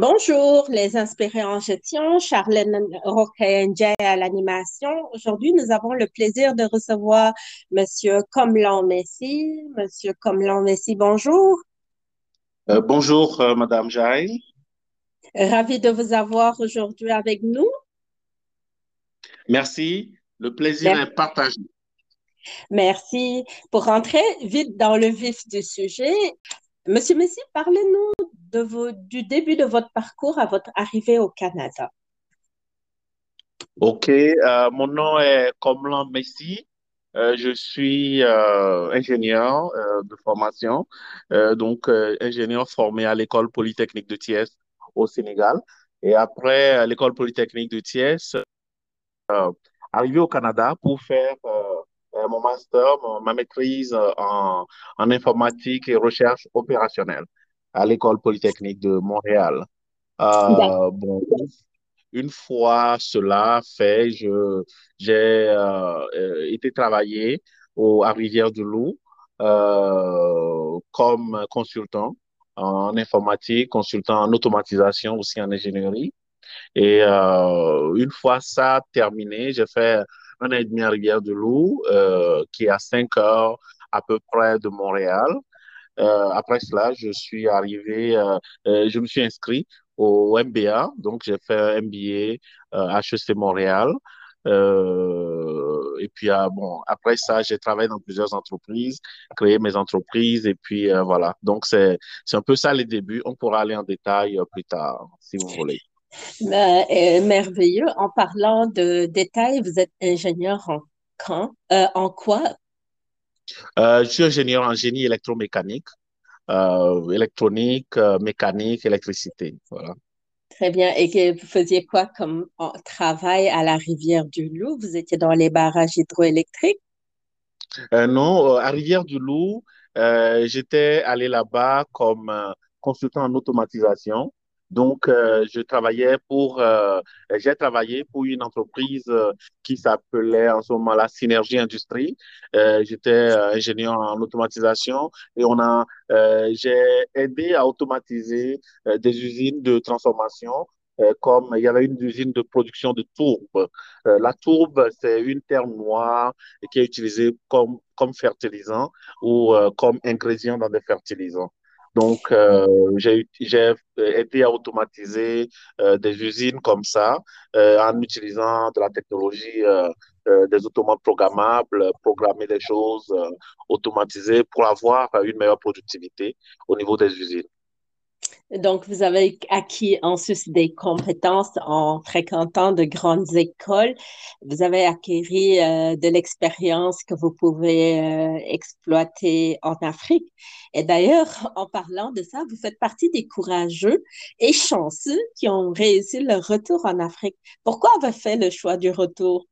Bonjour, les inspirés en gestion, Charlène Roquet à l'animation. Aujourd'hui, nous avons le plaisir de recevoir Monsieur Comlan Messi. Monsieur Comlan Messi, bonjour. Euh, bonjour, euh, Madame Jaï. Ravi de vous avoir aujourd'hui avec nous. Merci, le plaisir est partagé. Merci. Pour rentrer vite dans le vif du sujet, Monsieur Messi, parlez-nous du début de votre parcours à votre arrivée au Canada. OK, euh, mon nom est Comlan Messi. Euh, je suis euh, ingénieur de formation, donc ingénieur formé à l'école polytechnique de Thiès au Sénégal. Et après l'école polytechnique de Thiès, arrivé au Canada pour faire mon master, ma maîtrise en, en informatique et recherche opérationnelle à l'école polytechnique de Montréal. Euh, bon, une fois cela fait, je, j'ai euh, euh, été travailler au, à Rivière-du-Loup comme consultant en informatique, consultant en automatisation, aussi en ingénierie. Et une fois ça terminé, j'ai fait un an et demi à Rivière-du-Loup, qui est à 5 heures à peu près de Montréal. Euh, après cela, je suis arrivé, euh, euh, je me suis inscrit au MBA, donc j'ai fait un MBA HEC Montréal. et puis, bon, après ça, j'ai travaillé dans plusieurs entreprises, créé mes entreprises, et puis voilà. Donc, c'est, c'est un peu ça les débuts. On pourra aller en détail plus tard, si vous voulez. Merveilleux. En parlant de détails, vous êtes ingénieur en, quand, en quoi? Euh, je suis ingénieur en génie électromécanique, euh, électronique, euh, mécanique, électricité. Voilà. Très bien. Et que vous faisiez quoi comme travail à la rivière du Loup? Vous étiez dans les barrages hydroélectriques? non, à Rivière du Loup, j'étais allé là-bas comme consultant en automatisation. Donc, euh, je travaillais pour, euh, j'ai travaillé pour une entreprise euh, qui s'appelait en ce moment la Synergie Industrie. J'étais ingénieur en automatisation et on a, j'ai aidé à automatiser des usines de transformation comme il y avait une usine de production de tourbe. la tourbe, c'est une terre noire qui est utilisée comme, comme fertilisant ou comme ingrédient dans des fertilisants. Donc, euh, j'ai aidé à automatiser euh, des usines comme ça euh, en utilisant de la technologie des automates programmables, programmer des choses automatisées pour avoir une meilleure productivité au niveau des usines. Donc, vous avez acquis ensuite des compétences en fréquentant de grandes écoles. Vous avez acquis euh, de l'expérience que vous pouvez euh, exploiter en Afrique. Et d'ailleurs, en parlant de ça, vous faites partie des courageux et chanceux qui ont réussi le retour en Afrique. Pourquoi avez-vous fait le choix du retour?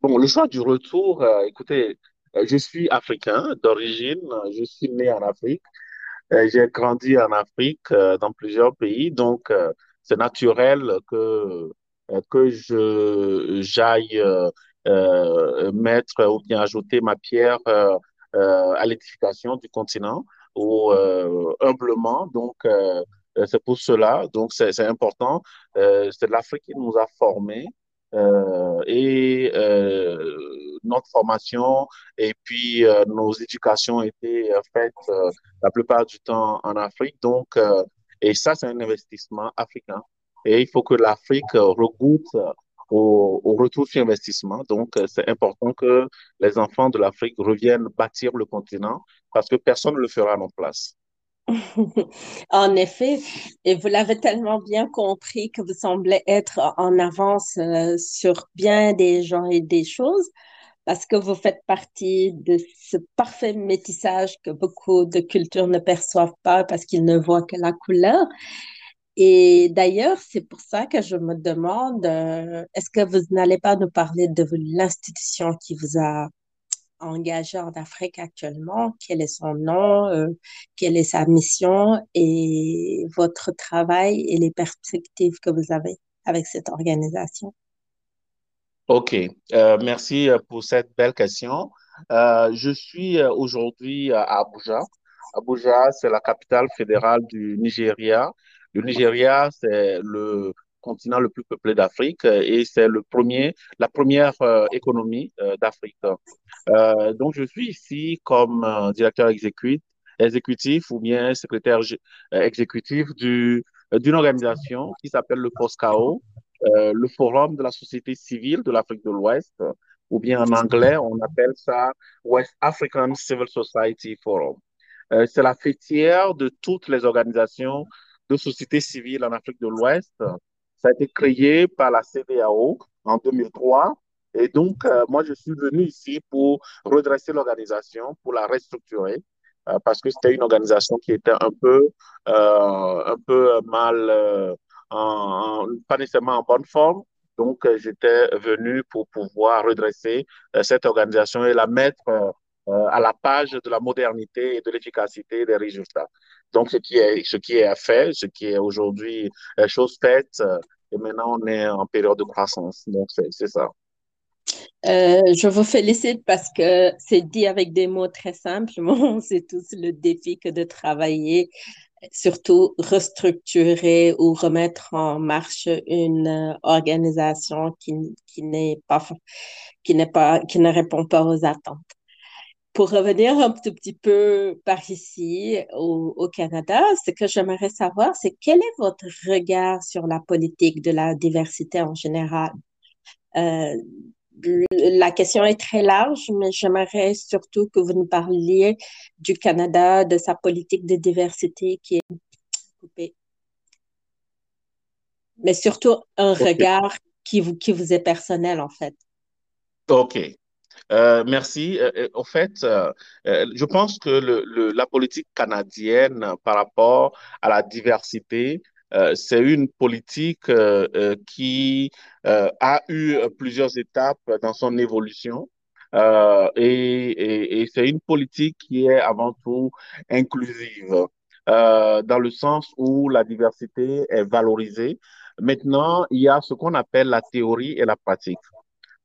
Bon, le choix du retour, euh, écoutez, je suis africain d'origine, je suis né en Afrique. Euh, j'ai grandi en Afrique, euh, dans plusieurs pays, donc euh, c'est naturel que que je j'aille mettre ou bien ajouter ma pierre à l'édification du continent ou humblement. Donc c'est pour cela. Donc c'est important. c'est l'Afrique qui nous a formés. Euh, et euh, notre formation et puis euh, nos éducations étaient faites la plupart du temps en Afrique. Donc, et ça, c'est un investissement africain. Et il faut que l'Afrique regoute au, retour sur investissement. Donc, c'est important que les enfants de l'Afrique reviennent bâtir le continent parce que personne ne le fera à notre place. En effet, et vous l'avez tellement bien compris que vous semblez être en avance euh, sur bien des gens et des choses parce que vous faites partie de ce parfait métissage que beaucoup de cultures ne perçoivent pas parce qu'ils ne voient que la couleur. Et d'ailleurs, c'est pour ça que je me demande, euh, est-ce que vous n'allez pas nous parler de l'institution qui vous a engagé en Afrique actuellement, quel est son nom, euh, quelle est sa mission? Et votre travail et les perspectives que vous avez avec cette organisation? OK, euh, merci euh, pour cette belle question. je suis aujourd'hui à Abuja. Abuja, c'est la capitale fédérale du Nigeria. Le Nigeria, c'est le continent le plus peuplé d'Afrique et c'est le premier, la première économie d'Afrique. donc, je suis ici comme directeur exécutif, ou bien secrétaire exécutif du, d'une organisation qui s'appelle le FOSCAO, le Forum de la société civile de l'Afrique de l'Ouest, ou bien en anglais, on appelle ça West African Civil Society Forum. Euh, c'est la fêtière de toutes les organisations de société civile en Afrique de l'Ouest. Ça a été créé par la CDAO en 2003. Et donc, euh, moi, je suis venu ici pour redresser l'organisation, pour la restructurer, euh, parce que c'était une organisation qui était un peu, un peu mal, pas nécessairement en bonne forme. Donc, j'étais venu pour pouvoir redresser cette organisation et la mettre euh, à la page de la modernité et de l'efficacité des résultats. Donc, ce qui est, ce qui est fait, ce qui est aujourd'hui euh, chose faite, euh, et maintenant on est en période de croissance. Donc, c'est ça. je vous félicite parce que c'est dit avec des mots très simples. c'est tous le défi que de travailler, surtout restructurer ou remettre en marche une organisation qui, qui n'est pas, qui n'est pas, qui ne répond pas aux attentes pour revenir un tout petit peu par ici au, Canada, ce que j'aimerais savoir, c'est quel est votre regard sur la politique de la diversité en général? Euh, la question est très large, mais j'aimerais surtout que vous nous parliez du Canada, de sa politique de diversité qui est coupée. Mais surtout un regard qui vous, qui vous est personnel, en fait. OK. Euh, merci. Euh, euh, au fait, je pense que le, la politique canadienne par rapport à la diversité, c'est une politique qui a eu plusieurs étapes dans son évolution. et, et, c'est une politique qui est avant tout inclusive, dans le sens où la diversité est valorisée. Maintenant, il y a ce qu'on appelle la théorie et la pratique.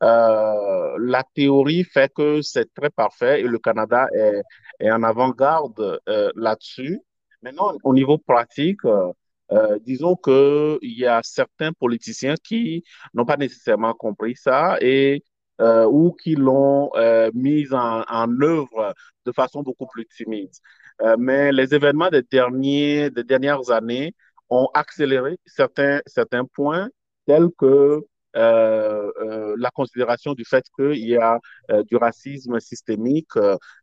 Euh, la théorie fait que c'est très parfait et le Canada est, est en avant-garde euh, là-dessus. Maintenant, au niveau pratique, euh, euh disons qu'il y a certains politiciens qui n'ont pas nécessairement compris ça et euh, ou qui l'ont euh, mis en, en, œuvre de façon beaucoup plus timide. mais les événements des, derniers, des dernières années ont accéléré certains, certains points tels que euh, euh, la considération du fait qu'il y a euh, du racisme systémique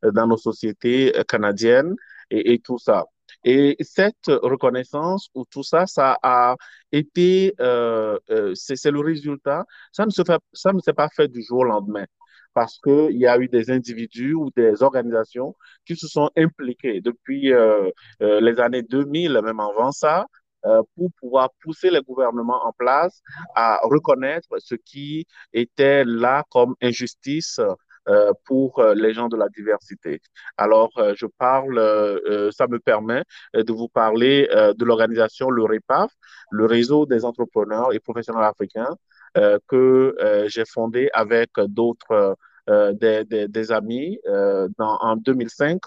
dans nos sociétés canadiennes et, et, tout ça. Et cette reconnaissance ou tout ça, ça a été, euh, c'est le résultat. Ça ne se fait, ça ne s'est pas fait du jour au lendemain parce qu'il y a eu des individus ou des organisations qui se sont impliqués depuis euh, les années 2000, même avant ça, euh, pour pouvoir pousser les gouvernements en place à reconnaître ce qui était là comme injustice euh, pour euh, les gens de la diversité. Alors, je parle, ça me permet de vous parler de l'organisation Le REPAF, le réseau des entrepreneurs et professionnels africains, que j'ai fondé avec d'autres des, des, des, amis dans, en 2005.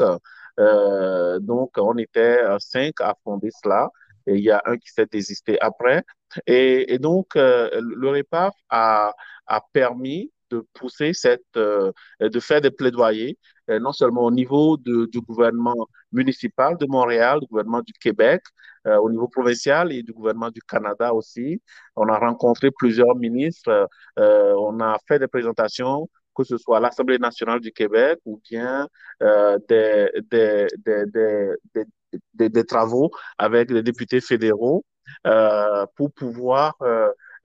donc, on était cinq à fonder cela et il y a un qui s'est désisté après. Et, et donc, euh, le REPAF a, a permis de pousser cette, euh, de faire des plaidoyers, euh, non seulement au niveau de, du gouvernement municipal de Montréal, du gouvernement du Québec, euh, au niveau provincial et du gouvernement du Canada aussi. On a rencontré plusieurs ministres, on a fait des présentations que ce soit l'Assemblée nationale du Québec ou bien des, des, des, des, des, travaux avec les députés fédéraux pour pouvoir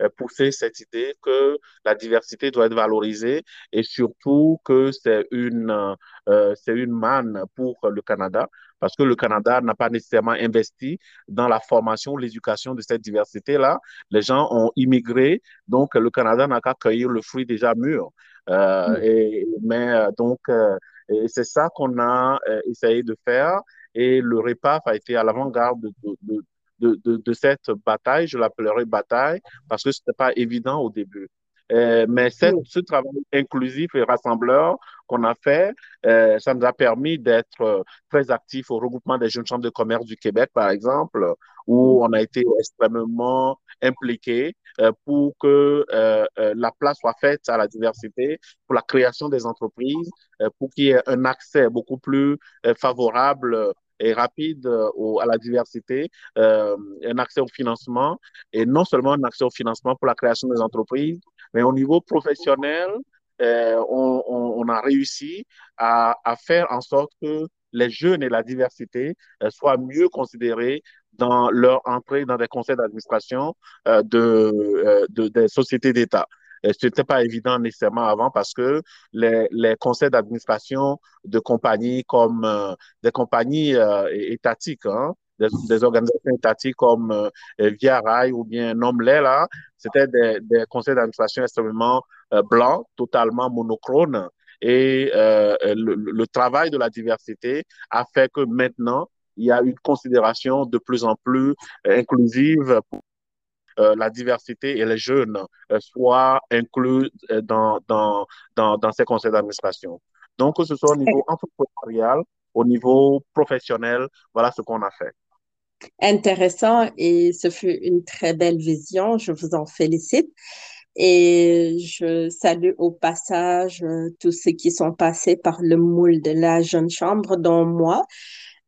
pousser cette idée que la diversité doit être valorisée et surtout que c'est une, euh, c'est une manne pour le Canada parce que le Canada n'a pas nécessairement investi dans la formation, l'éducation de cette diversité-là. Les gens ont immigré, donc le Canada n'a qu'à cueillir le fruit déjà mûr. Euh, mm. et, mais euh, donc, euh, c'est ça qu'on a essayé de faire et le REPAF a été à l'avant-garde de, de, de, de, de, cette bataille, je l'appellerai bataille, parce que ce n'était pas évident au début. Euh, mais ce travail inclusif et rassembleur qu'on a fait, euh, ça nous a permis d'être euh, très actifs au regroupement des jeunes chambres de commerce du Québec, par exemple, où on a été extrêmement impliqués pour que la place soit faite à la diversité, pour la création des entreprises, pour qu'il y ait un accès beaucoup plus favorable et rapide à la diversité, un accès au financement, et non seulement un accès au financement pour la création des entreprises, mais au niveau professionnel, euh, on, a réussi à, faire en sorte que les jeunes et la diversité euh, soient mieux considérés dans leur entrée dans des conseils d'administration euh, de, des sociétés d'État. Ce n'était pas évident nécessairement avant parce que les, les conseils d'administration de compagnies comme des compagnies étatiques, hein, des, organisations étatiques comme euh, Via Rail ou bien Nomley, là, c'était des, des, conseils d'administration extrêmement euh, blancs, totalement monochrones. Et euh, le, le, travail de la diversité a fait que maintenant, il y a une considération de plus en plus inclusive pour la diversité et les jeunes soient inclus dans, dans, dans, dans ces conseils d'administration. Donc, que ce soit au niveau entrepreneurial, au niveau professionnel, voilà ce qu'on a fait intéressant et ce fut une très belle vision. Je vous en félicite. Et je salue au passage euh, tous ceux qui sont passés par le moule de la jeune chambre, dont moi.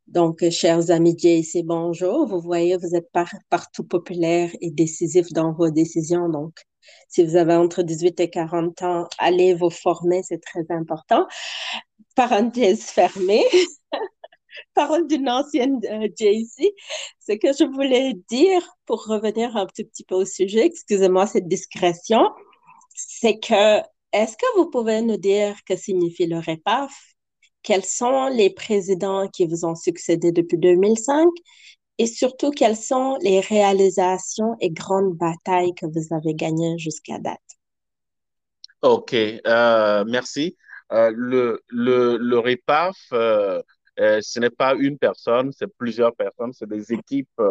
Donc, chers amis JC, bonjour. Vous voyez, vous êtes partout populaire et décisif dans vos décisions. Donc, si vous avez entre 18 et 40 ans, allez vous former, c'est très important. Parenthèse fermée. parole d'une ancienne euh, JC. Ce que je voulais dire, pour revenir un petit, petit peu au sujet, excusez-moi cette discrétion, c'est que, est-ce que vous pouvez nous dire que signifie le REPAF? Quels sont les présidents qui vous ont succédé depuis 2005? Et surtout, quelles sont les réalisations et grandes batailles que vous avez gagnées jusqu'à date? OK, euh, merci. Euh, le, le, le REPAF, euh, ce n'est pas une personne, c'est plusieurs personnes, c'est des équipes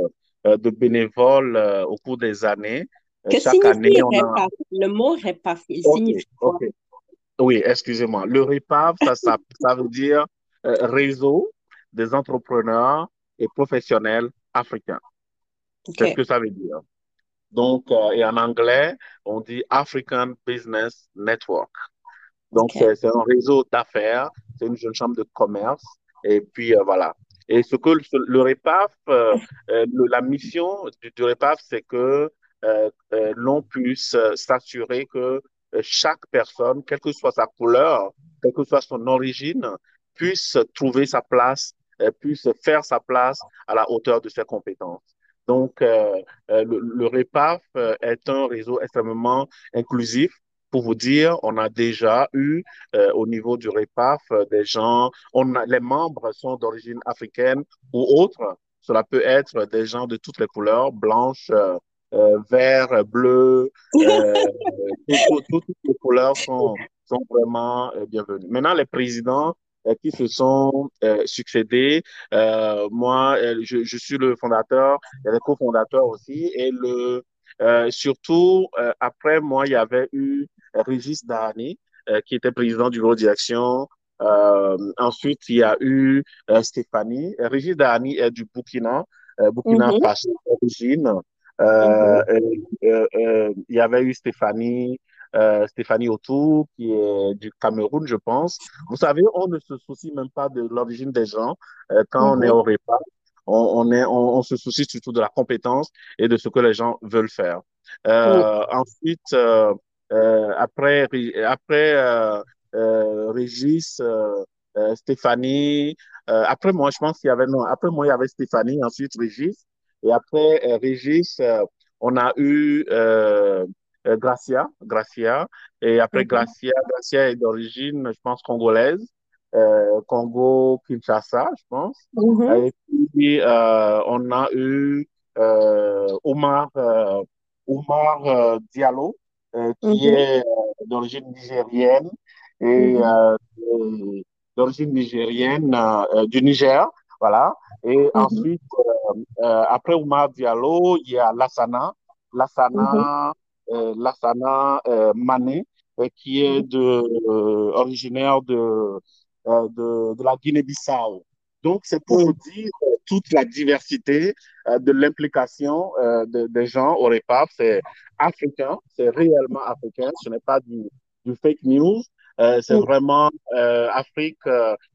de bénévoles au cours des années. Que Chaque année, on a... Le mot REPAF, il signifie quoi? Oui, excusez-moi. Le REPAF, ça, ça, ça veut dire réseau des entrepreneurs et professionnels africains. C'est ce que ça veut dire. Donc, et en anglais, on dit African Business Network. Donc, c'est un réseau d'affaires, c'est une jeune chambre de commerce et puis, euh, voilà. Et ce que le, REPAF, euh, euh, la mission du, du REPAF, c'est que l'on puisse s'assurer que chaque personne, quelle que soit sa couleur, quelle que soit son origine, puisse trouver sa place, puisse faire sa place à la hauteur de ses compétences. Donc, le, le, REPAF est un réseau extrêmement inclusif pour vous dire, on a déjà eu euh, au niveau du REPAF euh, des gens, on les membres sont d'origine africaine ou autre. Cela peut être des gens de toutes les couleurs, blanches, euh, euh vert, bleu, toutes les couleurs sont, sont vraiment bienvenues. Maintenant, les présidents qui se sont succédés. Euh, moi, je, je, suis le fondateur, a les cofondateurs aussi, et le euh, surtout, euh, après moi, il y avait eu Régis Dani, euh, qui était président du bureau direction. ensuite, il y a eu Stéphanie. Régis Dani est du Burkina, Burkina mm -hmm. Faso d'origine. Il y avait eu Stéphanie, Stéphanie Autour, qui est du Cameroun, je pense. Vous savez, on ne se soucie même pas de l'origine des gens. Quand on est au repas on, est, on, se soucie surtout de la compétence et de ce que les gens veulent faire. Euh, Ensuite, euh, euh, après, après euh, euh, Régis, Stéphanie, après moi, je pense qu'il y avait, non, après moi, il y avait Stéphanie, ensuite Régis, et après Régis, on a eu Gracia, Gracia, et après mm-hmm. Gracia, Gracia est d'origine, je pense, congolaise. Euh, Congo, Kinshasa, je pense. Mm-hmm. Et puis, euh, on a eu euh, Omar, Omar Diallo, qui mm-hmm. est d'origine nigérienne et d'origine nigérienne du Niger. Voilà. Et ensuite, après Omar Diallo, il y a Lassana. Lassana Lassana Mané, qui est de, originaire de, de, de la Guinée-Bissau. Donc, c'est pour vous dire toute la diversité de l'implication des gens au REPAF. C'est africain, c'est réellement africain, ce n'est pas du, du fake news. c'est vraiment Afrique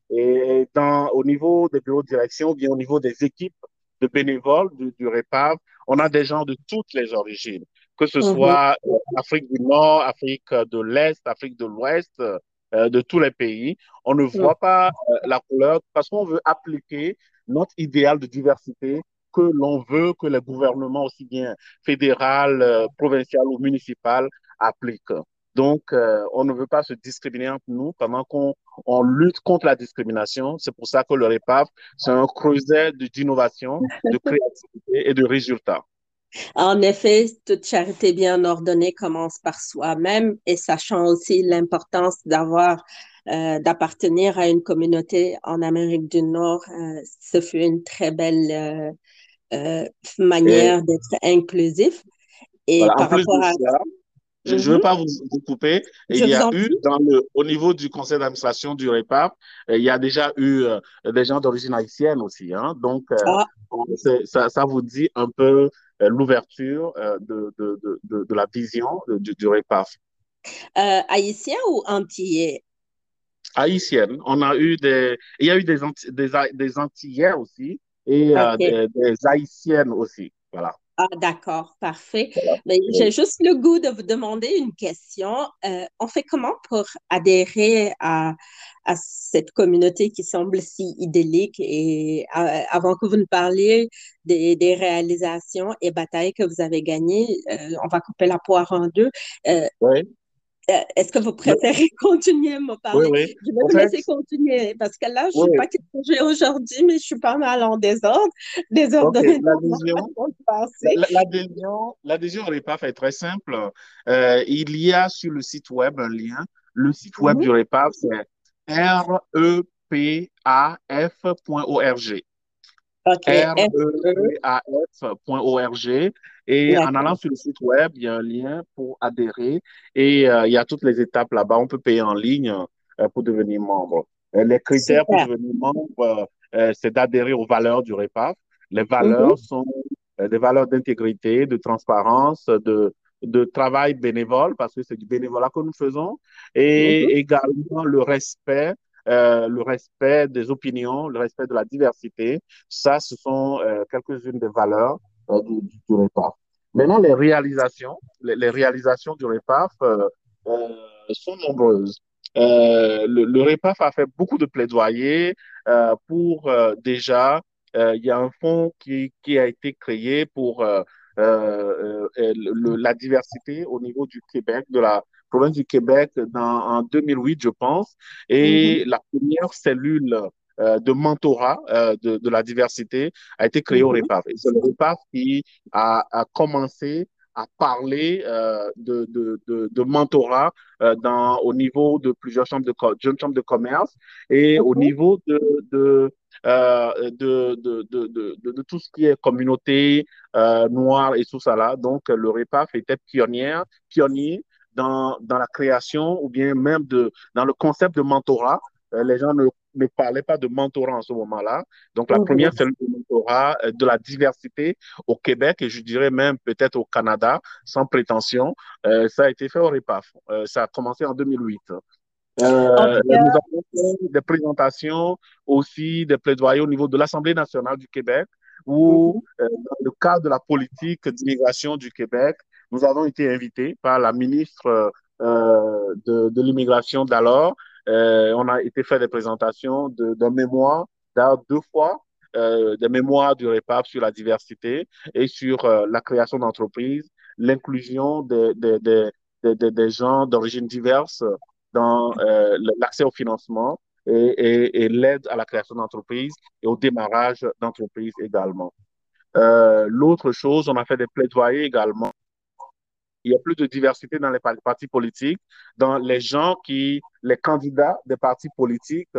et dans, au niveau des bureaux de direction, bien au niveau des équipes de bénévoles du, du REPAV, on a des gens de toutes les origines, que ce mhm. soit euh, Afrique du Nord, Afrique de l'Est, Afrique de l'Ouest, euh, de tous les pays. On ne voit pas euh, la couleur parce qu'on veut appliquer notre idéal de diversité que l'on veut que les gouvernements, aussi bien fédéral, provincial ou municipal, appliquent. Donc, euh, on ne veut pas se discriminer entre nous pendant qu'on on lutte contre la discrimination. C'est pour ça que le REPAF, c'est un creuset d'innovation, de créativité et de résultats. En effet, toute charité bien ordonnée commence par soi-même et sachant aussi l'importance d'avoir, euh, d'appartenir à une communauté en Amérique du Nord, euh, ce fut une très belle manière d'être inclusif. Et par rapport à je ne veux mhm. pas vous, couper. il y a eu, dans le, au niveau du conseil d'administration du REPAP, il y a déjà eu euh, des gens d'origine haïtienne aussi. Hein. Donc, euh, ah. ça, ça, vous dit un peu euh, l'ouverture de, de, de, de, la vision du, du REPAF. haïtien ou antillais? Haïtienne. On a eu des, il y a eu des, des, des Antillais aussi et des, des Haïtiennes aussi. Voilà. Ah, d'accord, parfait. Mais j'ai juste le goût de vous demander une question. Euh, on fait comment pour adhérer à, à, cette communauté qui semble si idyllique et euh, avant que vous ne parliez des, des, réalisations et batailles que vous avez gagnées, euh, on va couper la poire en deux. oui. Euh, est-ce que vous préférez continuer à me parler? Oui, oui. Je vais vous laisser continuer parce que là, je ne sais pas quel projet aujourd'hui, mais je suis pas mal en désordre. Désordonné. L'adhésion L'adhésion au REPAF est très simple. Euh, il y a sur le site web un lien. Le site web mhm. du REPAF, c'est repaf.org. R-E-A-F.org. Et en allant sur le site web, il y a un lien pour adhérer et euh, il y a toutes les étapes là-bas. On peut payer en ligne euh, pour devenir membre. Euh, les critères pour devenir membre, c'est d'adhérer aux valeurs du REPAF. Les valeurs mhm. sont des valeurs d'intégrité, de transparence, de, de travail bénévole, parce que c'est du bénévolat que nous faisons, et mhm. également le respect euh, le respect des opinions, le respect de la diversité. Ça, ce sont euh, quelques-unes des valeurs du, du, REPAF. Maintenant, les réalisations, les, réalisations du REPAF sont nombreuses. le, le REPAF a fait beaucoup de plaidoyer pour déjà, il y a un fonds qui, qui a été créé pour la diversité au niveau du Québec, de la province du Québec dans, en 2008, je pense. Et mm-hmm. la première cellule euh, de mentorat euh, de, de, la diversité a été créée au mm-hmm. REPAF. Et c'est le REPAF qui a, a commencé à parler euh, de, de, de, de, mentorat euh, dans, au niveau de plusieurs chambres de, jeunes chambres de commerce et au niveau de, de, euh, de, de, tout ce qui est communauté euh, noire et tout ça là. Donc, le REPAF était pionnière, pionnier dans, dans la création ou bien même de, dans le concept de mentorat. Euh, les gens ne, ne parlaient pas de mentorat en ce moment-là. Donc, la première, c'est le mentorat euh, de la diversité au Québec et je dirais même peut-être au Canada, sans prétention. Euh, ça a été fait au REPAF. Euh, ça a commencé en 2008. Euh, nous avons fait des présentations aussi, des plaidoyers au niveau de l'Assemblée nationale du Québec, où, euh, dans le cadre de la politique d'immigration du Québec, nous avons été invités par la ministre de, de l'immigration d'alors. Euh, on a été fait des présentations d'un de, mémoire, deux fois, euh, des mémoires du REPAP sur la diversité et sur euh, la création d'entreprises, l'inclusion des, gens d'origine diverse dans l'accès au financement et, et, l'aide à la création d'entreprises et au démarrage d'entreprises également. L'autre chose, on a fait des plaidoyers également il y a plus de diversité dans les partis politiques, dans les gens qui, les candidats des partis politiques.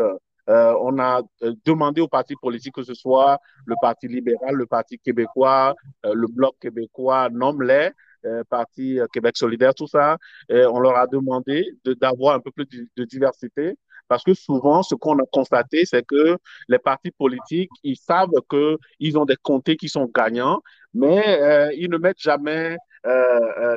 Euh, on a euh, demandé aux partis politiques, que ce soit le Parti libéral, le Parti québécois, euh, le Bloc québécois, nomme-les, Parti Québec solidaire, tout ça, on leur a demandé d'avoir un peu plus de, diversité parce que souvent, ce qu'on a constaté, c'est que les partis politiques, ils savent qu'ils ont des comtés qui sont gagnants, mais ils ne mettent jamais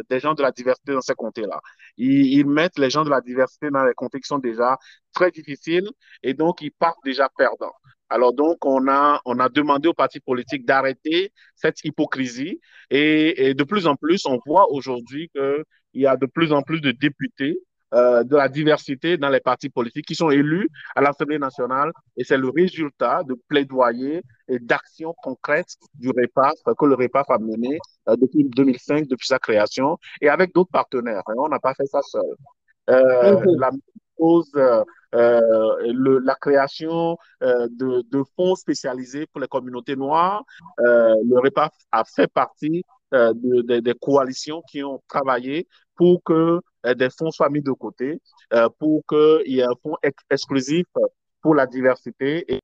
des gens de la diversité dans ces comtés-là. Ils, ils, mettent les gens de la diversité dans les comtés qui sont déjà très difficiles et donc ils partent déjà perdants. Alors donc, on a, on a demandé aux partis politiques d'arrêter cette hypocrisie et, de plus en plus, on voit aujourd'hui qu'il y a de plus en plus de députés euh, de la diversité dans les partis politiques qui sont élus à l'Assemblée nationale et c'est le résultat de plaidoyer et d'actions concrètes du REPAF que le REPAF a mené euh, depuis 2005, depuis sa création et avec d'autres partenaires. On n'a pas fait ça seul. Euh. La chose euh, le, la création euh, de, de, fonds spécialisés pour les communautés noires. Euh, le REPAF a fait partie de, des coalitions qui ont travaillé pour que des fonds soient mis de côté, pour qu'il y ait un fonds exclusif pour la diversité et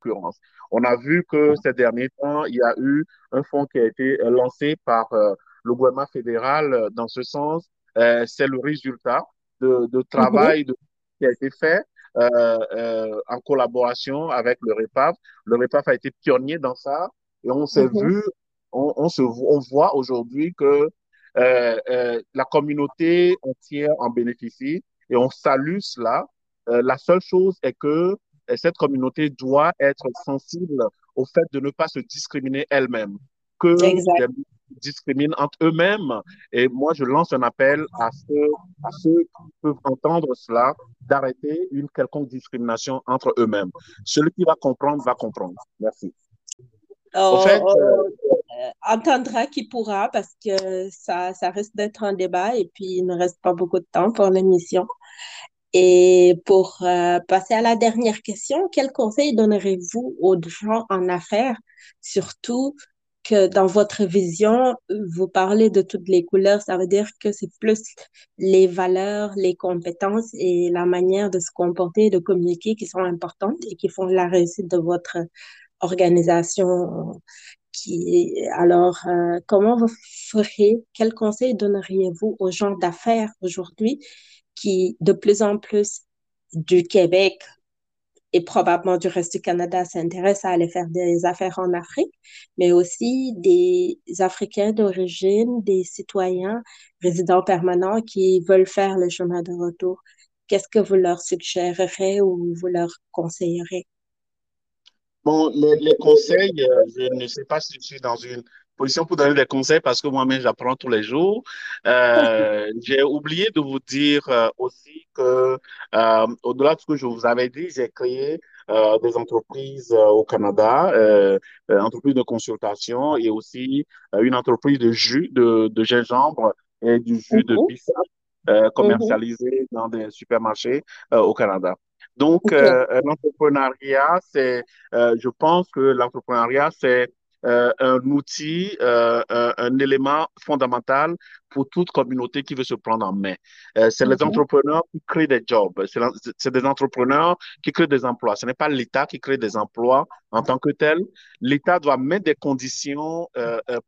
concurrence. On a vu que ces derniers temps, il y a eu un fonds qui a été lancé par le gouvernement fédéral dans ce sens. C'est le résultat de, de travail de qui a été fait euh, euh, en collaboration avec le REPAF. Le REPAF a été pionnier dans ça et on s'est mhm. vu, on, on, se, on voit aujourd'hui que euh, euh, la communauté entière en bénéficie et on salue cela. Euh, la seule chose est que euh, cette communauté doit être sensible au fait de ne pas se discriminer elle-même, que exact discriminent entre eux-mêmes. Et moi, je lance un appel à ceux, à ceux qui peuvent entendre cela d'arrêter une quelconque discrimination entre eux-mêmes. Celui qui va comprendre va comprendre. Merci. Oh, fait, oh, euh, entendra qui pourra parce que ça, ça risque d'être un débat et puis il ne reste pas beaucoup de temps pour l'émission. Et pour euh, passer à la dernière question, quel conseil donnerez-vous aux gens en affaires, surtout que dans votre vision, vous parlez de toutes les couleurs, ça veut dire que c'est plus les valeurs, les compétences et la manière de se comporter, de communiquer qui sont importantes et qui font la réussite de votre organisation. Alors, euh, comment vous ferez, quel conseil donneriez-vous aux gens d'affaires aujourd'hui qui, de plus en plus du Québec, et probablement du reste du Canada s'intéressent à aller faire des affaires en Afrique, mais aussi des Africains d'origine, des citoyens résidents permanents qui veulent faire le chemin de retour? Qu'est-ce que vous leur suggérerez ou vous leur conseillerez? Bon, les, conseils, euh, je ne sais pas si je suis dans une position pour donner des conseils parce que moi-même, j'apprends tous les jours. Euh, j'ai oublié de vous dire euh, aussi que, euh, au-delà de ce que je vous avais dit, j'ai créé des entreprises au Canada, euh, entreprises de consultation et aussi une entreprise de jus de, de gingembre et du jus de mhm. bissap mhm. commercialisé dans des supermarchés au Canada. Donc, l'entrepreneuriat, c'est, je pense que l'entrepreneuriat, c'est euh, un outil, euh, un, élément fondamental pour toute communauté qui veut se prendre en main. Euh, c'est les mhm. entrepreneurs qui créent des jobs, c'est des entrepreneurs qui créent des emplois. Ce n'est pas l'État qui crée des emplois en tant que tel. L'État doit mettre des conditions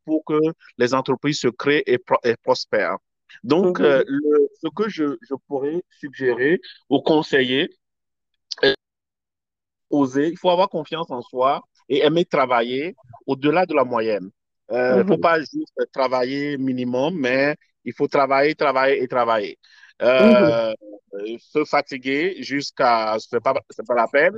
pour que les entreprises se créent et, prospèrent. Donc, mhm. le, ce que je, je pourrais suggérer ou conseiller, oser, il faut avoir confiance en soi, et aimer travailler au-delà de la moyenne. Il euh, ne faut mhm. pas juste travailler minimum, mais il faut travailler, travailler et travailler. Euh, mhm. Se fatiguer jusqu'à ce n'est pas, pas la peine,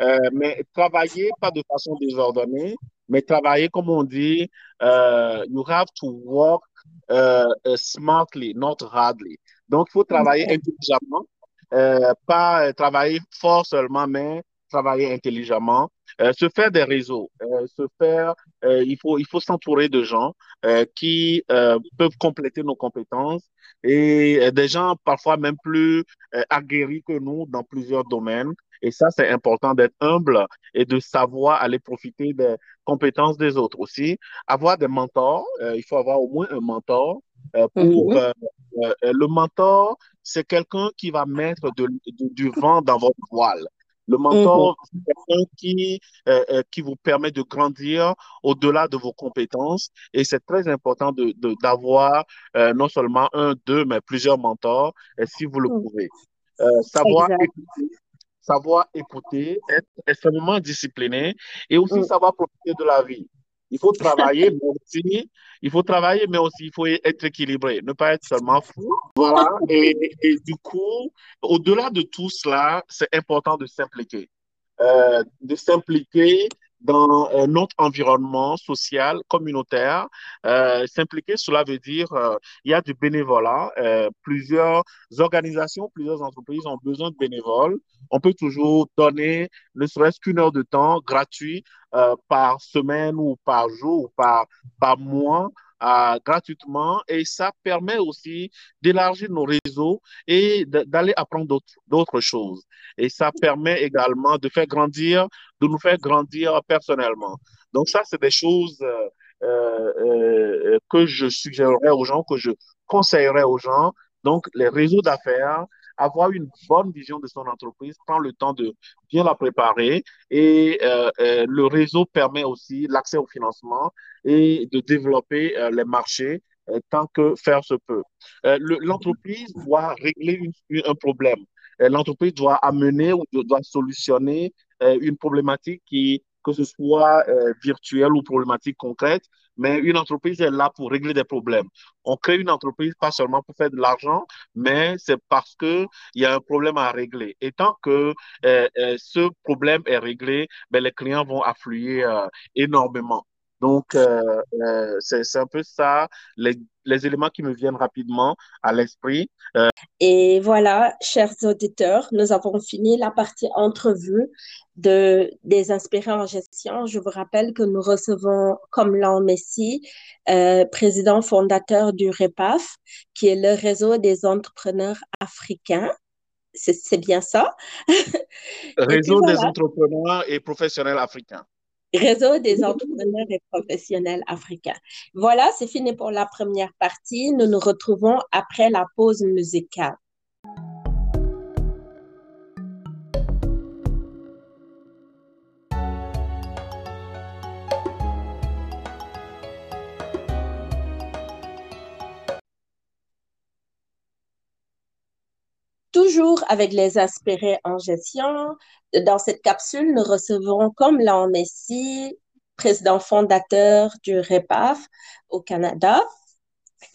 euh, mais travailler pas de façon désordonnée, mais travailler comme on dit, euh, you have to work uh, smartly, not hardly. Donc, il faut travailler intelligemment, pas travailler fort seulement, mais travailler intelligemment, euh, se faire des réseaux, euh, se faire, euh, il faut, il faut s'entourer de gens qui peuvent compléter nos compétences et des gens parfois même plus aguerris que nous dans plusieurs domaines. Et ça, c'est important d'être humble et de savoir aller profiter des compétences des autres aussi. Avoir des mentors, il faut avoir au moins un mentor pour mhm. le mentor, c'est quelqu'un qui va mettre de, du vent dans votre voile. Le mentor, c'est quelqu'un qui, euh, euh, qui vous permet de grandir au-delà de vos compétences. Et c'est très important de, de, d'avoir euh, non seulement un, deux, mais plusieurs mentors, si vous le mm. pouvez. savoir écouter, savoir écouter, être extrêmement discipliné et aussi mm. savoir profiter de la vie. Il faut travailler, mais aussi, il faut travailler, mais aussi il faut être équilibré, ne pas être seulement fou. Voilà. Et, du coup, au-delà de tout cela, c'est important de s'impliquer. Euh, de s'impliquer dans euh, notre environnement social, communautaire. Euh, S'impliquer, cela veut dire euh, il y a du bénévolat. Euh, plusieurs organisations, plusieurs entreprises ont besoin de bénévoles. On peut toujours donner ne serait-ce qu'une heure de temps gratuit par semaine ou par jour ou par, par mois gratuitement et ça permet aussi d'élargir nos réseaux et d'aller apprendre d'autres choses. Et ça permet également de faire grandir, de nous faire grandir personnellement. Donc ça, c'est des choses euh, euh, euh que je suggérerais aux gens, que je conseillerais aux gens. Donc, les réseaux d'affaires, avoir une bonne vision de son entreprise, prendre le temps de bien la préparer et euh, euh, le réseau permet aussi l'accès au financement et de développer euh, les marchés euh, tant que faire se peut. Euh, l'entreprise doit régler un problème. Euh, l'entreprise doit amener ou doit solutionner une problématique qui, que ce soit virtuelle ou problématique concrète, mais une entreprise est là pour régler des problèmes. On crée une entreprise pas seulement pour faire de l'argent, mais c'est parce que il y a un problème à régler. Et tant que euh, euh, ce problème est réglé, ben, les clients vont affluer euh, énormément. Donc, c'est un peu ça, les, éléments qui me viennent rapidement à l'esprit. Euh... Et voilà, chers auditeurs, nous avons fini la partie entrevue de, des inspirés en gestion. Je vous rappelle que nous recevons comme Messi, euh, président fondateur du REPAF, qui est le réseau des entrepreneurs africains. C'est bien ça? réseau puis, voilà. des entrepreneurs et professionnels africains. Réseau des entrepreneurs et professionnels africains. Voilà, c'est fini pour la première partie. Nous nous retrouvons après la pause musicale. Toujours avec les aspirés en gestion, dans cette capsule, nous recevons comme Léon Messi, président fondateur du REPAF au Canada.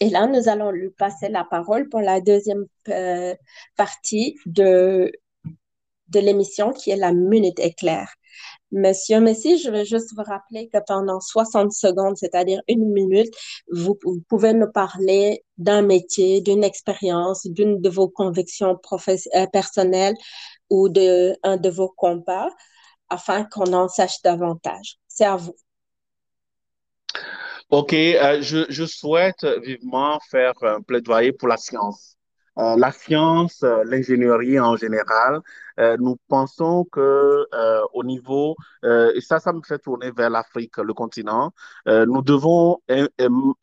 Et là, nous allons lui passer la parole pour la deuxième euh, partie de, de l'émission qui est la Minute éclair. Monsieur Messi, je vais juste vous rappeler que pendant 60 secondes, c'est-à-dire une minute, vous, pouvez nous parler d'un métier, d'une expérience, d'une de vos convictions euh, personnelles ou de de vos combats afin qu'on en sache davantage. C'est à vous. OK, euh, je, souhaite vivement faire un plaidoyer pour la science. Euh, la science, euh, l'ingénierie en général, euh, nous pensons que au niveau, et ça, ça me fait tourner vers l'Afrique, le continent, nous devons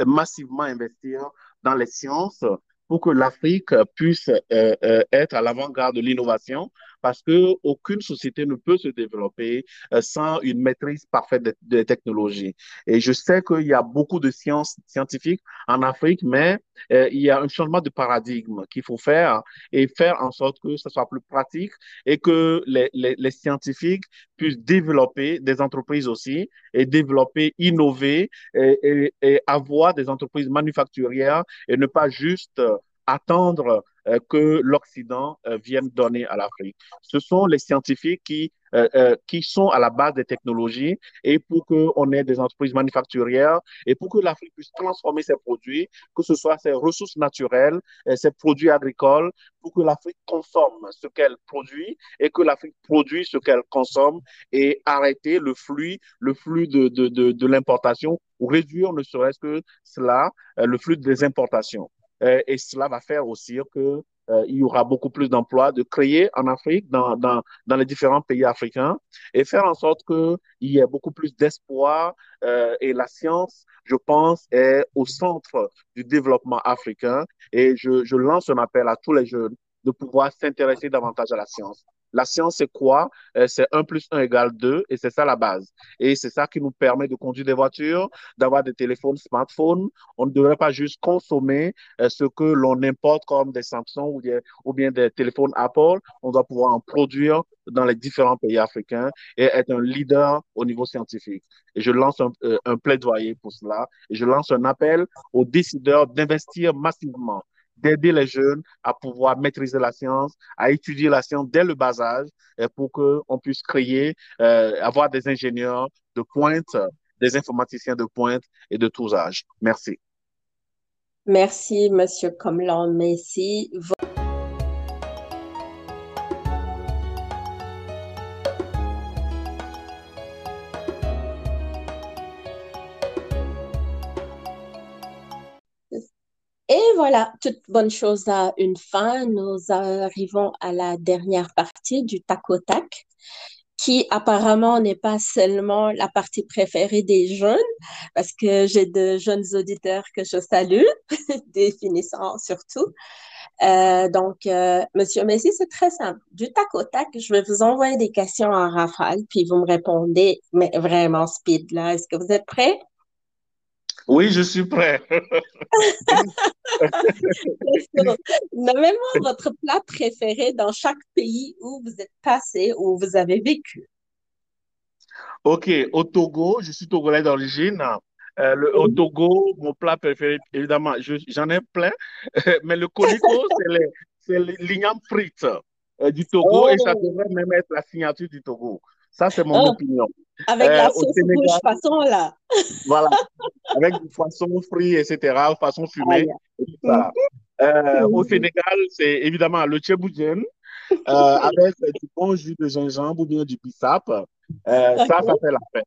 massivement investir dans les sciences pour que l'Afrique puisse être à l'avant-garde de l'innovation, parce que aucune société ne peut se développer euh, sans une maîtrise parfaite des de technologies. Et je sais qu'il y a beaucoup de sciences scientifiques en Afrique, mais euh, il y a un changement de paradigme qu'il faut faire et faire en sorte que ce soit plus pratique et que les, scientifiques puissent développer des entreprises aussi et développer, innover et, avoir des entreprises manufacturières et ne pas juste attendre euh, que l'Occident euh, vienne donner à l'Afrique. Ce sont les scientifiques qui, euh, qui sont à la base des technologies et pour qu'on ait des entreprises manufacturières et pour que l'Afrique puisse transformer ses produits, que ce soit ses ressources naturelles, ses produits agricoles, pour que l'Afrique consomme ce qu'elle produit et que l'Afrique produit ce qu'elle consomme et arrêter le flux, le flux de, de, de, de l'importation ou réduire ne serait-ce que cela, le flux des importations. Euh, et cela va faire aussi que euh, il y aura beaucoup plus d'emplois de créer en Afrique, dans, dans, dans les différents pays africains, et faire en sorte qu'il y ait beaucoup plus d'espoir. Euh, et la science, je pense, est au centre du développement africain. Et je, je lance un appel à tous les jeunes de pouvoir s'intéresser davantage à la science. La science, c'est quoi? Euh, c'est 1 plus 1 égale 2 et c'est ça la base. Et c'est ça qui nous permet de conduire des voitures, d'avoir des téléphones, smartphones. On ne devrait pas juste consommer euh, ce que l'on importe comme des Samsung ou, bien des téléphones Apple. On doit pouvoir en produire dans les différents pays africains et être un leader au niveau scientifique. Et je lance un, euh, plaidoyer pour cela et je lance un appel aux décideurs d'investir massivement d'aider les jeunes à pouvoir maîtriser la science, à étudier la science dès le bas âge euh, pour qu'on puisse créer, euh, avoir des ingénieurs de pointe, des informaticiens de pointe et de tous âges. Merci. Merci, Monsieur Comlan Messi. Voilà, toute bonne chose a une fin. Nous arrivons à la dernière partie du tac au tac, qui apparemment n'est pas seulement la partie préférée des jeunes, parce que j'ai de jeunes auditeurs que je salue, des finissants surtout. Euh, donc, euh, Monsieur Messi, c'est très simple. Du tac au tac, je vais vous envoyer des questions en rafale, puis vous me répondez, mais vraiment speed là. Est-ce que vous êtes prêts? Oui, je suis prêt. Nommez-moi votre plat préféré dans chaque pays où vous êtes passé, où vous avez vécu. OK, au Togo, je suis togolais d'origine. Euh, le, au Togo, mon plat préféré, évidemment, j'en ai plein, mais le colico, c'est l'igname frites euh, du Togo et ça oh. devrait même être la signature du Togo. Ça, c'est mon oh. opinion. Avec la euh, sauce rouge façon, là. voilà, avec du poisson frit, etc., façon fumée. Ah, euh, au Sénégal, c'est évidemment le tchéboudienne, euh, avec du bon jus de gingembre ou bien du bissap. ça, ça fait la fête.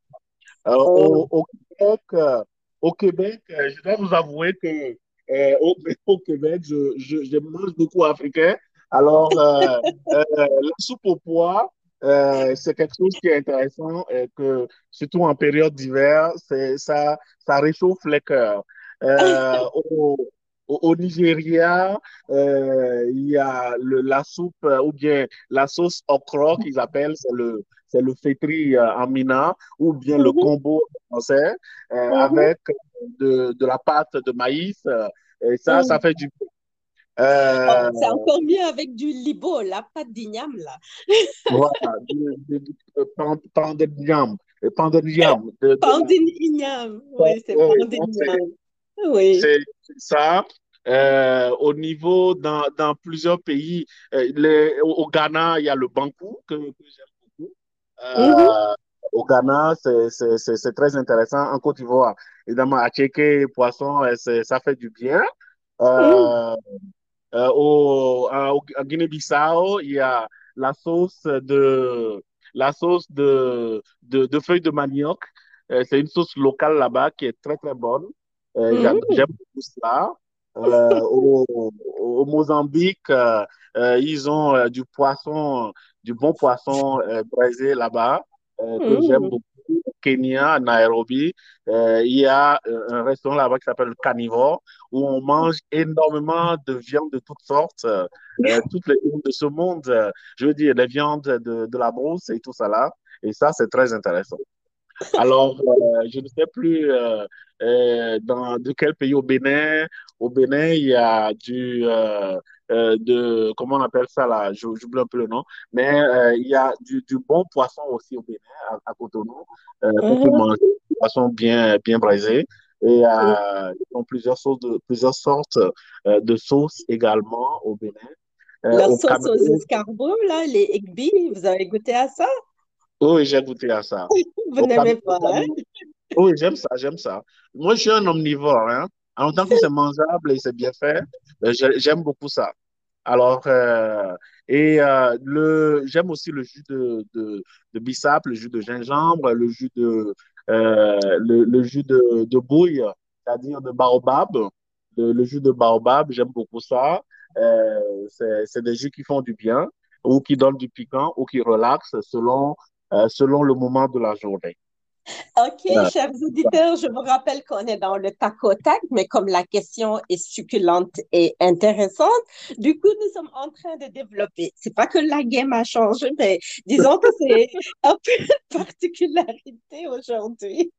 Oh. au, Québec, au Québec, je dois vous avouer que au, au, Québec, je, je, je, mange beaucoup africain. Alors, la soupe au pois, euh, c'est quelque chose qui est intéressant et que, surtout en période d'hiver, ça, ça réchauffe les cœurs. Euh, au, au, Nigeria, euh, il y a le, la soupe ou bien la sauce okra qu'ils appellent, c'est le, c'est le fétri en mina ou bien le mm-hmm. combo français mm-hmm. avec de, de, la pâte de maïs. et ça, ça mm. fait du euh, c'est encore mieux avec du libo, là, pas d'igname, là. voilà, pandenignam. Pandenignam. Pandenignam, oui, c'est pandenignam. Oui. C'est ça. Euh, au niveau, dans, dans plusieurs pays, euh, les, au Ghana, il y a le bankou que, que j'aime beaucoup. Euh, mm-hmm. Au Ghana, c'est très intéressant. En Côte d'Ivoire, évidemment, à checker poisson, ça fait du bien. Euh, mm. Euh, au, en Guinée-Bissau, il y a la sauce de, la sauce de, de, de feuilles de manioc. Euh, c'est une sauce locale là-bas qui est très, très bonne. Euh, mm. J'aime beaucoup ça. au, au, Mozambique, ils ont du poisson, du bon poisson braisé là-bas, que j'aime beaucoup. Kenya, à Nairobi, euh, il y a euh, un restaurant là-bas qui s'appelle le Carnivore, où on mange énormément de viande de toutes sortes, euh, toutes les viandes de ce monde. je veux dire, les viandes de, de la brousse et tout ça là. Et ça, c'est très intéressant. Alors, je ne sais plus dans de quel pays au Bénin. Au Bénin, il y a du, euh, de, comment on appelle ça là, j'oublie un peu le nom, mais euh, il y a du, du, bon poisson aussi au Bénin, à, à Cotonou, euh, qu'on peut mhm. manger, du poisson bien, bien braisé. Et euh, ils ont plusieurs, sauces de, plusieurs sortes de sauces également au Bénin. La sauce Cameroun, aux escargots, là, les egbi, vous avez goûté à ça? Oui, j'ai goûté à ça. vous n'aimez pas, hein? Oui, j'aime ça, j'aime ça. Moi, je suis un omnivore, hein. En tant que c'est mangeable et c'est bien fait, j'aime beaucoup ça. Alors, euh, et euh, le, j'aime aussi le jus de, de, de, bissap, le jus de gingembre, le jus de, euh, le, le, jus de, de bouille, c'est-à-dire de baobab. Le, le, jus de baobab, j'aime beaucoup ça. Euh, c'est, des jus qui font du bien ou qui donnent du piquant ou qui relaxent selon, euh, selon le moment de la journée. OK, chers auditeurs, je vous rappelle qu'on est dans le tac au tac, mais comme la question est succulente et intéressante, du coup, nous sommes en train de développer. C'est pas que la game a changé, mais disons que c'est un peu une particularité aujourd'hui.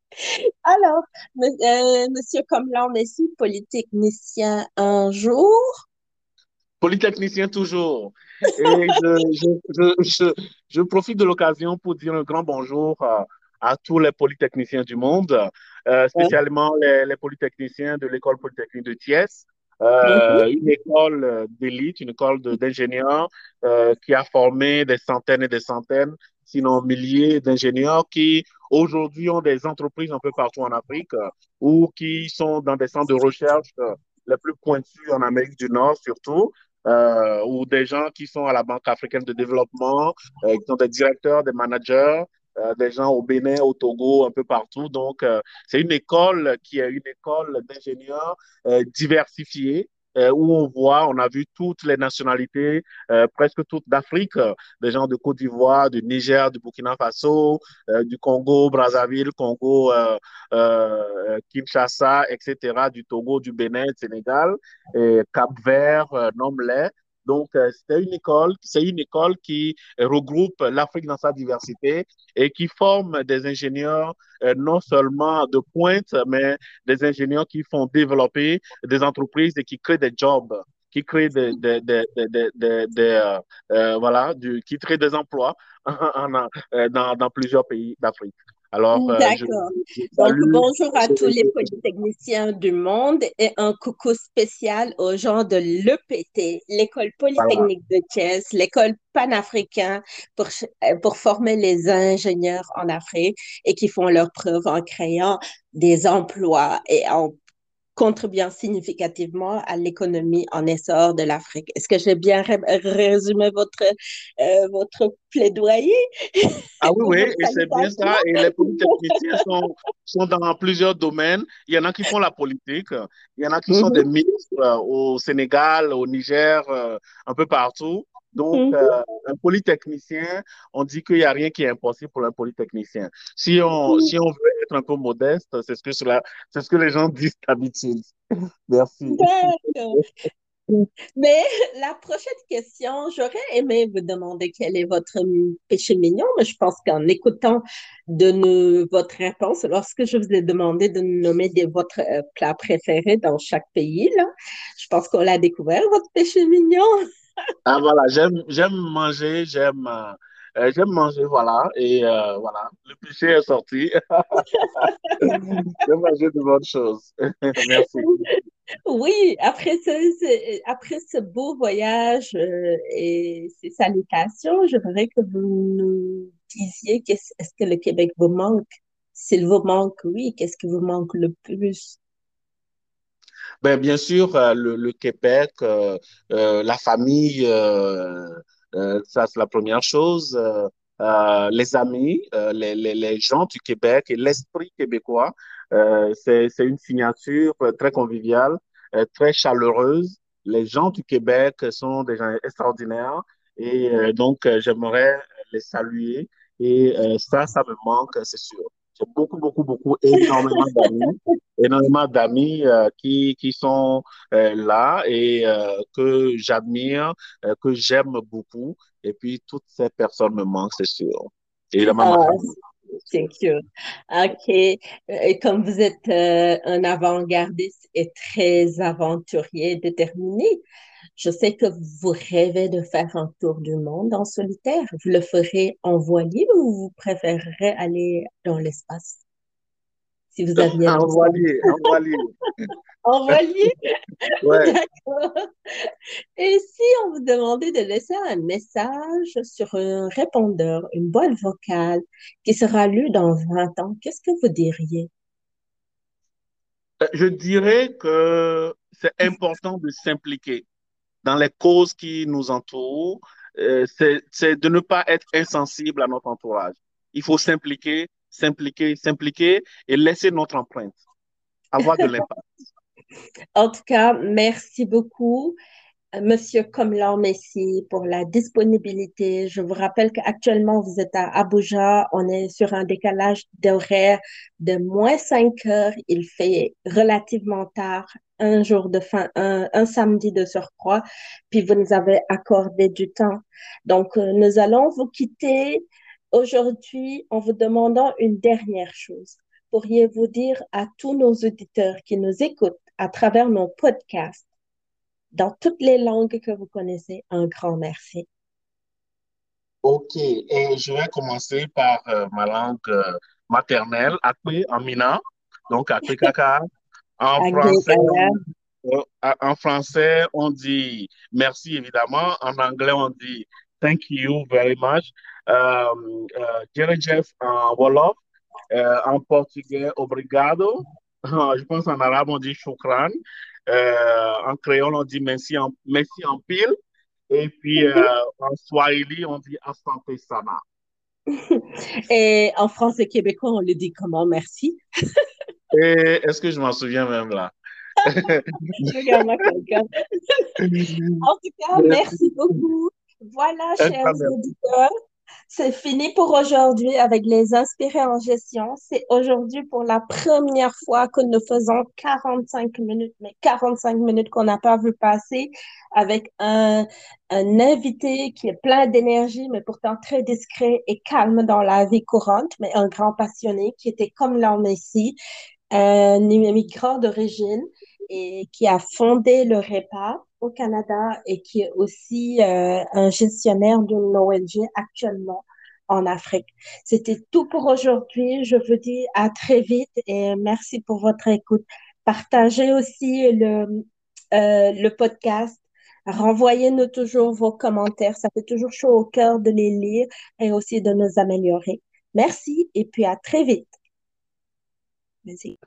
Alors, euh, Monsieur Comlan Messi, polytechnicien un jour? Polytechnicien toujours. Et je, je, je, profite de l'occasion pour dire un grand bonjour à à tous les polytechniciens du monde, euh, spécialement les, polytechniciens de l'école polytechnique de Thiès. Euh, une école d'élite, une école d'ingénieurs euh, qui a formé des centaines et des centaines, sinon milliers d'ingénieurs qui aujourd'hui ont des entreprises un peu partout en Afrique ou qui sont dans des centres de recherche les plus pointus en Amérique du Nord surtout. ou des gens qui sont à la Banque africaine de développement, qui sont des directeurs, des managers, euh, des gens au Bénin, au Togo, un peu partout. Donc, euh, c'est une école qui est une école d'ingénieurs euh, diversifiée. où on voit, on a vu toutes les nationalités, presque toutes d'Afrique, des gens de Côte d'Ivoire, du Niger, du Burkina Faso, du Congo, Brazzaville, Congo, Kinshasa, etc., du Togo, du Bénin, du Sénégal, et Cap-Vert, nomme-les. Donc, euh, c'était une école, c'est une école qui regroupe l'Afrique dans sa diversité et qui forme des ingénieurs euh, non seulement de pointe, mais des ingénieurs qui font développer des entreprises et qui créent des jobs qui créent des, des, des, des euh, voilà, qui créent des emplois dans plusieurs pays d'Afrique. Alors, euh, D'accord. Donc, bonjour à tous les polytechniciens du monde et un coucou spécial aux gens de l'EPT, l'école polytechnique de Thiès, l'école panafricaine pour, euh, pour former les ingénieurs en Afrique et qui font leurs preuves en créant des emplois et en contribuant significativement à l'économie en essor de l'Afrique. Est-ce que j'ai bien résumé votre, euh, votre plaidoyer? Ah oui, oui, et c'est bien ça. Et les polytechniciens sont, sont dans plusieurs domaines. Il y en a qui font la politique, il y en a qui sont mhm. des ministres euh, au Sénégal, au Niger, euh, un peu partout. Donc, mhm. euh, un polytechnicien, on dit qu'il n'y a rien qui est impossible pour un polytechnicien. Si on, mhm. si on veut être un peu modeste, c'est ce que cela, c'est ce que les gens disent d'habitude. Merci. Mais la prochaine question, j'aurais aimé vous demander quel est votre péché mignon, mais je pense qu'en écoutant de votre réponse, lorsque je vous ai demandé de nommer des, votre euh, plat préféré dans chaque pays, là, je pense qu'on l'a découvert, votre péché mignon. Ah voilà, j'aime, manger, j'aime, euh, j'aime manger, voilà, et euh, voilà, le péché est sorti. j'aime manger de bonnes choses. Merci. Oui, après ce, après ce beau voyage euh, et ces salutations, je voudrais que vous nous disiez est-ce que le Québec vous manque? S'il vous manque, oui, qu'est-ce qui vous manque le plus? Ben, bien sûr, euh, le, Québec, euh, euh, la famille, ça c'est la première chose. les amis, les, les, les, gens du Québec et l'esprit québécois, c'est une signature très conviviale, très chaleureuse. Les gens du Québec sont des gens extraordinaires et donc j'aimerais les saluer et ça, ça me manque, c'est sûr. Beaucoup, beaucoup, beaucoup, énormément d'amis, énormément d'amis euh, qui, qui sont euh, là et euh, que j'admire, que j'aime beaucoup. Et puis, toutes ces personnes me manquent, c'est sûr. Évidemment, ah, Thank you. OK. Et comme vous êtes un avant-gardiste et très aventurier, déterminé, je sais que vous rêvez de faire un tour du monde en solitaire. Vous le ferez en voilier ou vous préférerez aller dans l'espace? Si vous aviez en voilier, en voilier. en voilier? Ouais. D'accord. Et si on vous demandait de laisser un message sur un répondeur, une boîte vocale qui sera lue dans 20 ans, qu'est-ce que vous diriez? Euh, je dirais que c'est important de s'impliquer dans les causes qui nous entourent, euh, c'est de ne pas être insensible à notre entourage. Il faut s'impliquer, s'impliquer, s'impliquer et laisser notre empreinte, avoir de l'impact. en tout cas, merci beaucoup. Monsieur Comlan Messi pour la disponibilité. Je vous rappelle qu'actuellement, vous êtes à Abuja. On est sur un décalage d'horaire de moins 5 heures. Il fait relativement tard, un jour de fin, un, un samedi de surcroît. Puis vous nous avez accordé du temps. Donc, euh, nous allons vous quitter aujourd'hui en vous demandant une dernière chose. Pourriez-vous dire à tous nos auditeurs qui nous écoutent à travers nos podcasts dans toutes les langues que vous connaissez, un grand merci. Ok, et je vais commencer par euh, ma langue euh, maternelle, Akwe en Mina, donc Akwe Kaka. En français, on, euh, en français, on dit merci évidemment. En anglais, on dit thank you very much. Jeff en Wolof. en portugais, obrigado. je pense en arabe, on dit shukran. Euh, en créole, on dit merci en, merci en pile. Et puis euh, en swahili, on dit asante sana. Et en français québécois, on le dit comment? Merci? Est-ce que je m'en souviens même là? en tout cas, merci beaucoup. Voilà, chers auditeurs. C'est fini pour aujourd'hui avec les inspirés en gestion. C'est aujourd'hui pour la première fois que nous faisons 45 minutes, mais 45 minutes qu'on n'a pas vu passer avec un, un invité qui est plein d'énergie, mais pourtant très discret et calme dans la vie courante, mais un grand passionné qui était comme l'homme ici, un immigrant d'origine et qui a fondé le REPA au Canada et qui est aussi euh, un gestionnaire d'une ONG actuellement en Afrique. C'était tout pour aujourd'hui. Je vous dis à très vite et merci pour votre écoute. Partagez aussi le, euh, le podcast. Renvoyez-nous toujours vos commentaires. Ça fait toujours chaud au cœur de les lire et aussi de nous améliorer. Merci et puis à très vite. Merci.